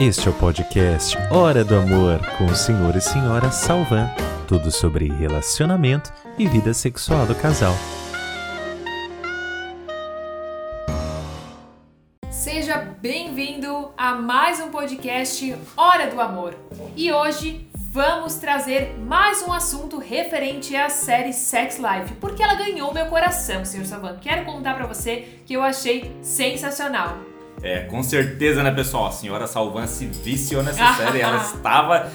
Este é o podcast Hora do Amor com o senhor e senhora Salvan. Tudo sobre relacionamento e vida sexual do casal. Seja bem-vindo a mais um podcast Hora do Amor. E hoje vamos trazer mais um assunto referente à série Sex Life, porque ela ganhou meu coração, senhor Salvan. Quero contar para você que eu achei sensacional. É, com certeza, né, pessoal? A senhora Salvan se viciou nessa série. Ela estava.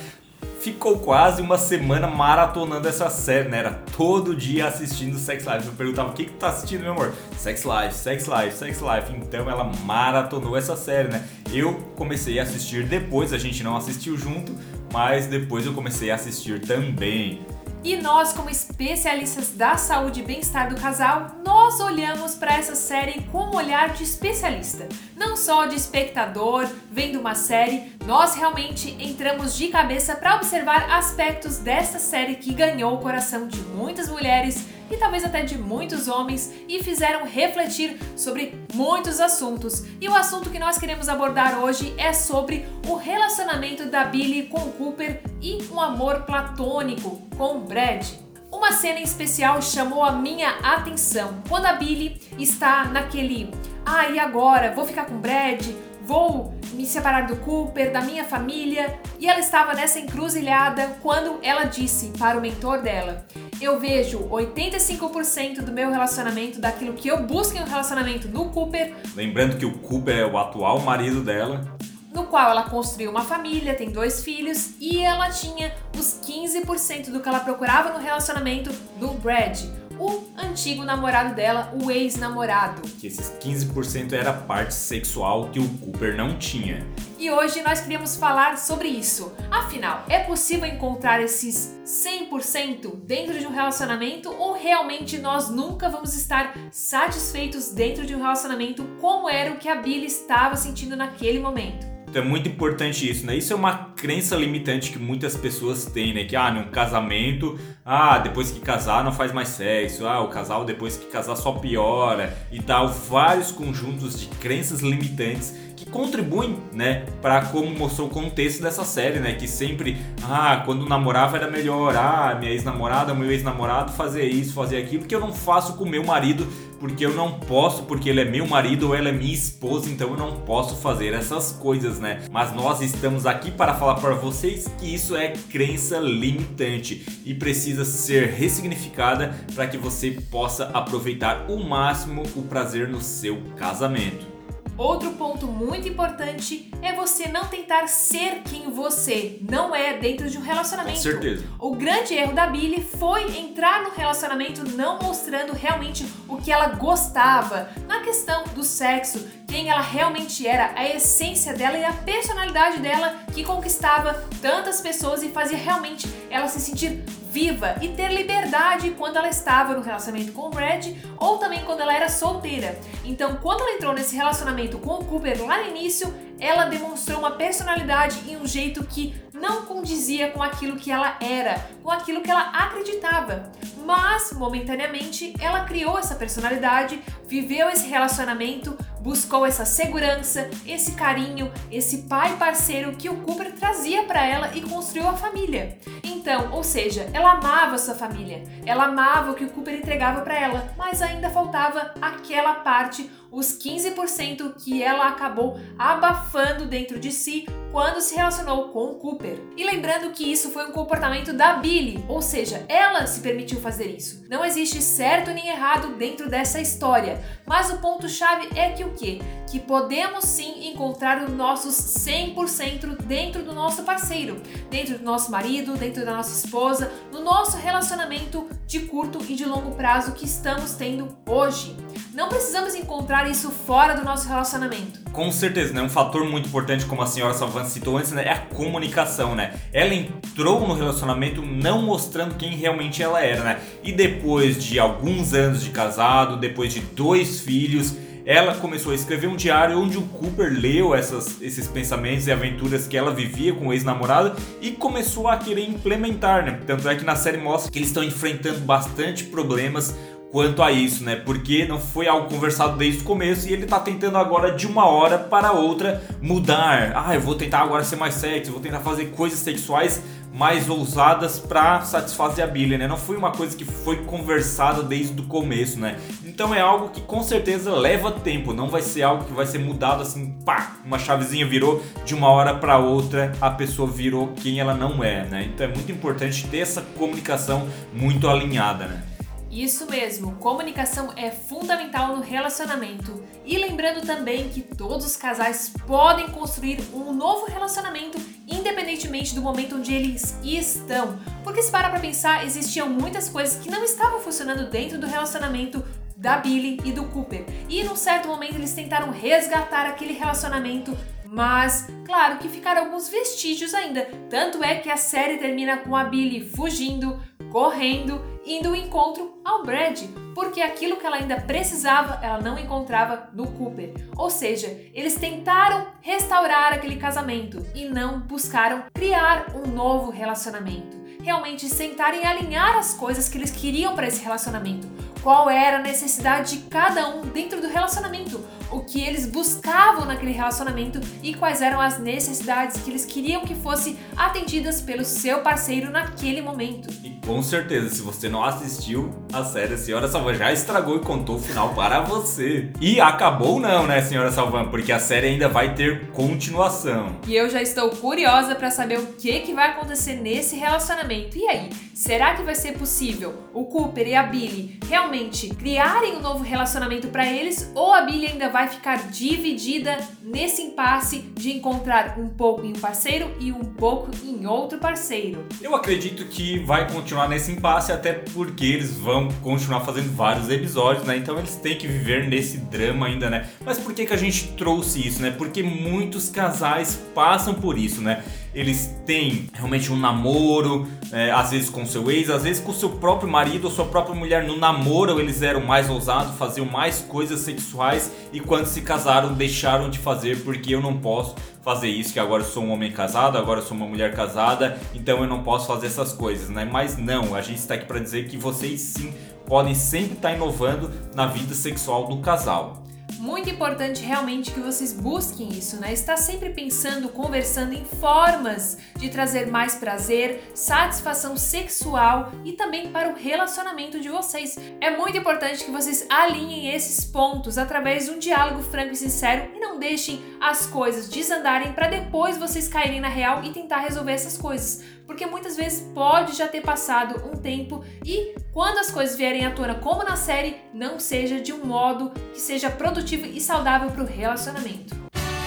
Ficou quase uma semana maratonando essa série, né? Era todo dia assistindo Sex Life. Eu perguntava: o que, que tá assistindo, meu amor? Sex Life, Sex Life, Sex Life. Então ela maratonou essa série, né? Eu comecei a assistir depois, a gente não assistiu junto, mas depois eu comecei a assistir também. E nós, como especialistas da saúde e bem-estar do casal, nós olhamos para essa série com um olhar de especialista, não só de espectador vendo uma série, nós realmente entramos de cabeça para observar aspectos dessa série que ganhou o coração de muitas mulheres e talvez até de muitos homens e fizeram refletir sobre muitos assuntos. E o assunto que nós queremos abordar hoje é sobre o relacionamento da Billy com Cooper e um amor platônico com Brad. Uma cena em especial chamou a minha atenção quando a Billy está naquele ah, e agora? Vou ficar com Brad? Vou me separar do Cooper, da minha família? E ela estava nessa encruzilhada quando ela disse para o mentor dela: Eu vejo 85% do meu relacionamento, daquilo que eu busco em um relacionamento no Cooper. Lembrando que o Cooper é o atual marido dela. No qual ela construiu uma família, tem dois filhos e ela tinha os 15% do que ela procurava no relacionamento do Brad o antigo namorado dela, o ex-namorado. Que esses 15% era parte sexual que o Cooper não tinha. E hoje nós queríamos falar sobre isso. Afinal, é possível encontrar esses 100% dentro de um relacionamento ou realmente nós nunca vamos estar satisfeitos dentro de um relacionamento como era o que a Billy estava sentindo naquele momento? Então é muito importante isso, né? Isso é uma crença limitante que muitas pessoas têm, né? Que, ah, num casamento, ah, depois que casar não faz mais sexo, ah, o casal depois que casar só piora e tal. Vários conjuntos de crenças limitantes que contribuem, né, para como mostrou o contexto dessa série, né, que sempre, ah, quando namorava era melhor, ah, minha ex-namorada, meu ex-namorado fazer isso, fazer aquilo, que eu não faço com meu marido porque eu não posso, porque ele é meu marido ou ela é minha esposa, então eu não posso fazer essas coisas, né? Mas nós estamos aqui para falar para vocês que isso é crença limitante e precisa ser ressignificada para que você possa aproveitar o máximo o prazer no seu casamento. Outro ponto muito importante é você não tentar ser quem você não é dentro de um relacionamento. Com certeza. O grande erro da Billy foi entrar no relacionamento não mostrando realmente o que ela gostava na questão do sexo, quem ela realmente era, a essência dela e a personalidade dela que conquistava tantas pessoas e fazia realmente ela se sentir viva e ter liberdade quando ela estava no relacionamento com o Brad ou também quando ela era solteira. Então, quando ela entrou nesse relacionamento com o Cooper lá no início, ela demonstrou uma personalidade e um jeito que não condizia com aquilo que ela era, com aquilo que ela acreditava. Mas, momentaneamente, ela criou essa personalidade, viveu esse relacionamento, buscou essa segurança, esse carinho, esse pai parceiro que o Cooper trazia para ela e construiu a família. Então, ou seja, ela amava sua família, ela amava o que o Cooper entregava para ela, mas ainda faltava aquela parte, os 15% que ela acabou abafando dentro de si quando se relacionou com o Cooper. E lembrando que isso foi um comportamento da Billy, ou seja, ela se permitiu fazer isso. Não existe certo nem errado dentro dessa história, mas o ponto chave é que o que? Que podemos sim encontrar os nossos 100% dentro do nosso parceiro, dentro do nosso marido, dentro da nossa esposa, no nosso relacionamento de curto e de longo prazo que estamos tendo hoje. Não precisamos encontrar isso fora do nosso relacionamento. Com certeza, né? Um fator muito importante, como a senhora Salvan citou antes, né? É a comunicação, né? Ela entrou no relacionamento não mostrando quem realmente ela era, né? E depois de alguns anos de casado, depois de dois filhos, ela começou a escrever um diário onde o Cooper leu essas, esses pensamentos e aventuras que ela vivia com o ex-namorado e começou a querer implementar, né? Tanto é que na série mostra que eles estão enfrentando bastante problemas quanto a isso, né? Porque não foi algo conversado desde o começo e ele tá tentando agora de uma hora para outra mudar. Ah, eu vou tentar agora ser mais sexy, vou tentar fazer coisas sexuais mais ousadas para satisfazer a Billy, né? Não foi uma coisa que foi conversada desde o começo, né? Então é algo que com certeza leva tempo, não vai ser algo que vai ser mudado assim, pá, uma chavezinha virou de uma hora para outra, a pessoa virou quem ela não é, né? Então é muito importante ter essa comunicação muito alinhada, né? Isso mesmo, comunicação é fundamental no relacionamento. E lembrando também que todos os casais podem construir um novo relacionamento independentemente do momento onde eles estão. Porque se para pra pensar, existiam muitas coisas que não estavam funcionando dentro do relacionamento da Billy e do Cooper. E num certo momento eles tentaram resgatar aquele relacionamento mas, claro que ficaram alguns vestígios ainda. Tanto é que a série termina com a Billy fugindo, correndo, indo ao encontro ao Brad, porque aquilo que ela ainda precisava, ela não encontrava no Cooper. Ou seja, eles tentaram restaurar aquele casamento e não buscaram criar um novo relacionamento. Realmente sentarem e alinhar as coisas que eles queriam para esse relacionamento. Qual era a necessidade de cada um dentro do relacionamento? O que eles buscavam naquele relacionamento e quais eram as necessidades que eles queriam que fossem atendidas pelo seu parceiro naquele momento. E com certeza, se você não assistiu a série, a senhora Salvan já estragou e contou o final para você. E acabou não, né, senhora Salvan? Porque a série ainda vai ter continuação. E eu já estou curiosa para saber o que, que vai acontecer nesse relacionamento. E aí, será que vai ser possível o Cooper e a Billy realmente criarem um novo relacionamento para eles ou a Billy ainda vai ficar dividida nesse impasse de encontrar um pouco em um parceiro e um pouco em outro parceiro. Eu acredito que vai continuar nesse impasse, até porque eles vão continuar fazendo vários episódios, né? Então eles têm que viver nesse drama ainda, né? Mas por que, que a gente trouxe isso, né? Porque muitos casais passam por isso, né? Eles têm realmente um namoro, é, às vezes com seu ex, às vezes com seu próprio marido ou sua própria mulher. No namoro eles eram mais ousados, faziam mais coisas sexuais e quando se casaram deixaram de fazer porque eu não posso fazer isso, que agora eu sou um homem casado, agora eu sou uma mulher casada, então eu não posso fazer essas coisas, né? Mas não, a gente está aqui para dizer que vocês sim podem sempre estar tá inovando na vida sexual do casal muito importante realmente que vocês busquem isso, né? Estar sempre pensando, conversando em formas de trazer mais prazer, satisfação sexual e também para o relacionamento de vocês. É muito importante que vocês alinhem esses pontos através de um diálogo franco e sincero e não deixem as coisas desandarem para depois vocês caírem na real e tentar resolver essas coisas porque muitas vezes pode já ter passado um tempo e quando as coisas vierem à tona, como na série, não seja de um modo que seja produtivo e saudável para o relacionamento.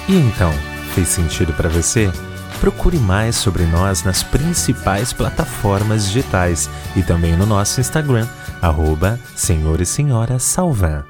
E então, fez sentido para você? Procure mais sobre nós nas principais plataformas digitais e também no nosso Instagram, arroba Senhor e Senhora Salvan.